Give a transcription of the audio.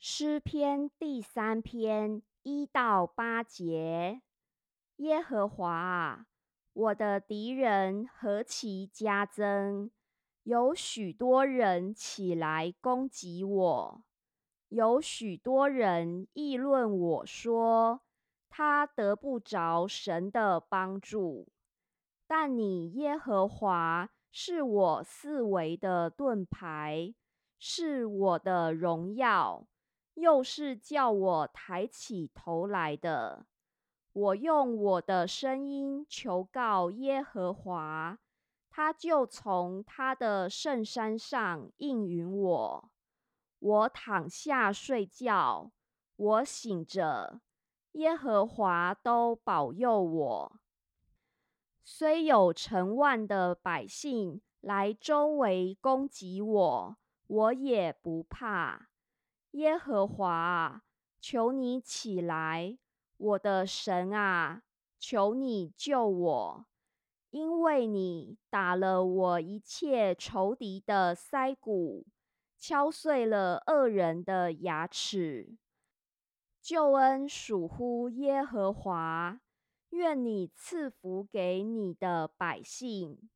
诗篇第三篇一到八节：耶和华啊，我的敌人何其加增！有许多人起来攻击我，有许多人议论我说，他得不着神的帮助。但你耶和华是我四围的盾牌，是我的荣耀。又是叫我抬起头来的。我用我的声音求告耶和华，他就从他的圣山上应允我。我躺下睡觉，我醒着，耶和华都保佑我。虽有成万的百姓来周围攻击我，我也不怕。耶和华，求你起来，我的神啊，求你救我，因为你打了我一切仇敌的腮骨，敲碎了恶人的牙齿。救恩属乎耶和华，愿你赐福给你的百姓。